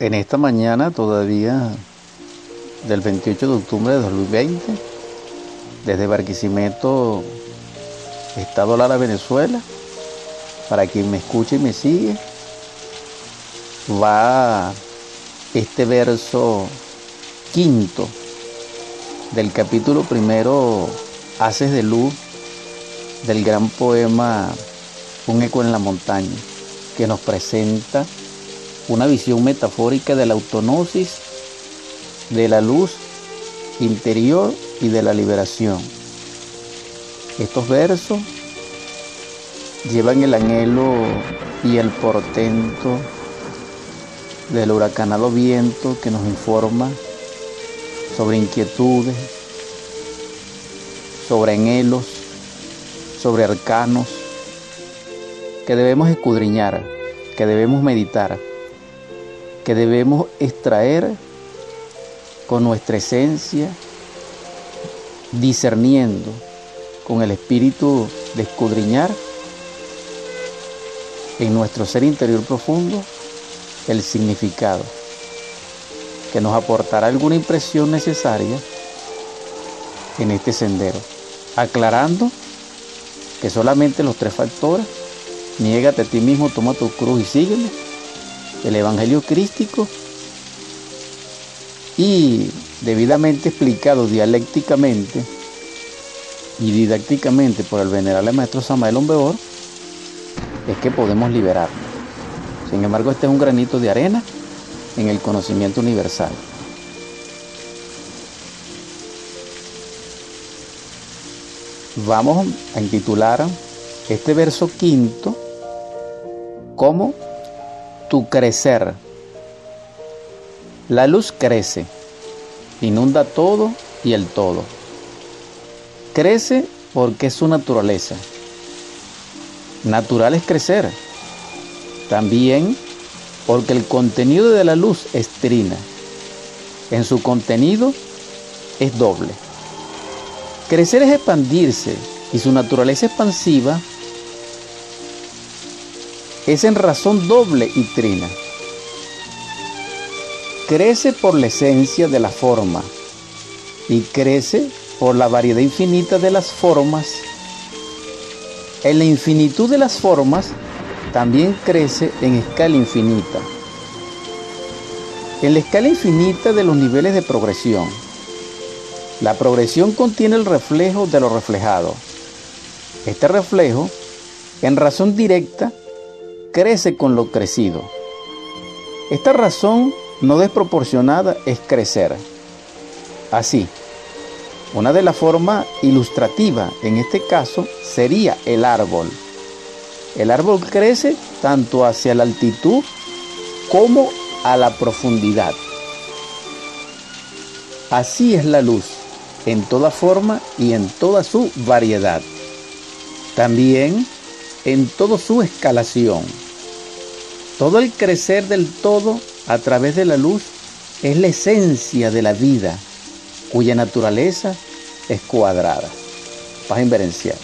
En esta mañana todavía del 28 de octubre de 2020, desde Barquisimeto, Estado Lara, Venezuela, para quien me escuche y me sigue, va este verso quinto del capítulo primero, Haces de Luz, del gran poema Un eco en la montaña, que nos presenta una visión metafórica de la autonosis, de la luz interior y de la liberación. Estos versos llevan el anhelo y el portento del huracanado viento que nos informa sobre inquietudes, sobre anhelos, sobre arcanos que debemos escudriñar, que debemos meditar que debemos extraer con nuestra esencia, discerniendo con el espíritu de escudriñar en nuestro ser interior profundo el significado, que nos aportará alguna impresión necesaria en este sendero, aclarando que solamente los tres factores, niégate a ti mismo, toma tu cruz y sígueme, el Evangelio crístico y debidamente explicado dialécticamente y didácticamente por el venerable maestro Samael Ombeor, es que podemos liberarnos. Sin embargo, este es un granito de arena en el conocimiento universal. Vamos a intitular este verso quinto como crecer. La luz crece, inunda todo y el todo. Crece porque es su naturaleza. Natural es crecer. También porque el contenido de la luz es trina. En su contenido es doble. Crecer es expandirse y su naturaleza expansiva es en razón doble y trina. Crece por la esencia de la forma y crece por la variedad infinita de las formas. En la infinitud de las formas también crece en escala infinita. En la escala infinita de los niveles de progresión. La progresión contiene el reflejo de lo reflejado. Este reflejo, en razón directa, crece con lo crecido. Esta razón no desproporcionada es crecer. Así, una de las formas ilustrativas en este caso sería el árbol. El árbol crece tanto hacia la altitud como a la profundidad. Así es la luz, en toda forma y en toda su variedad. También en toda su escalación. Todo el crecer del todo a través de la luz es la esencia de la vida, cuya naturaleza es cuadrada. Paz inverencial.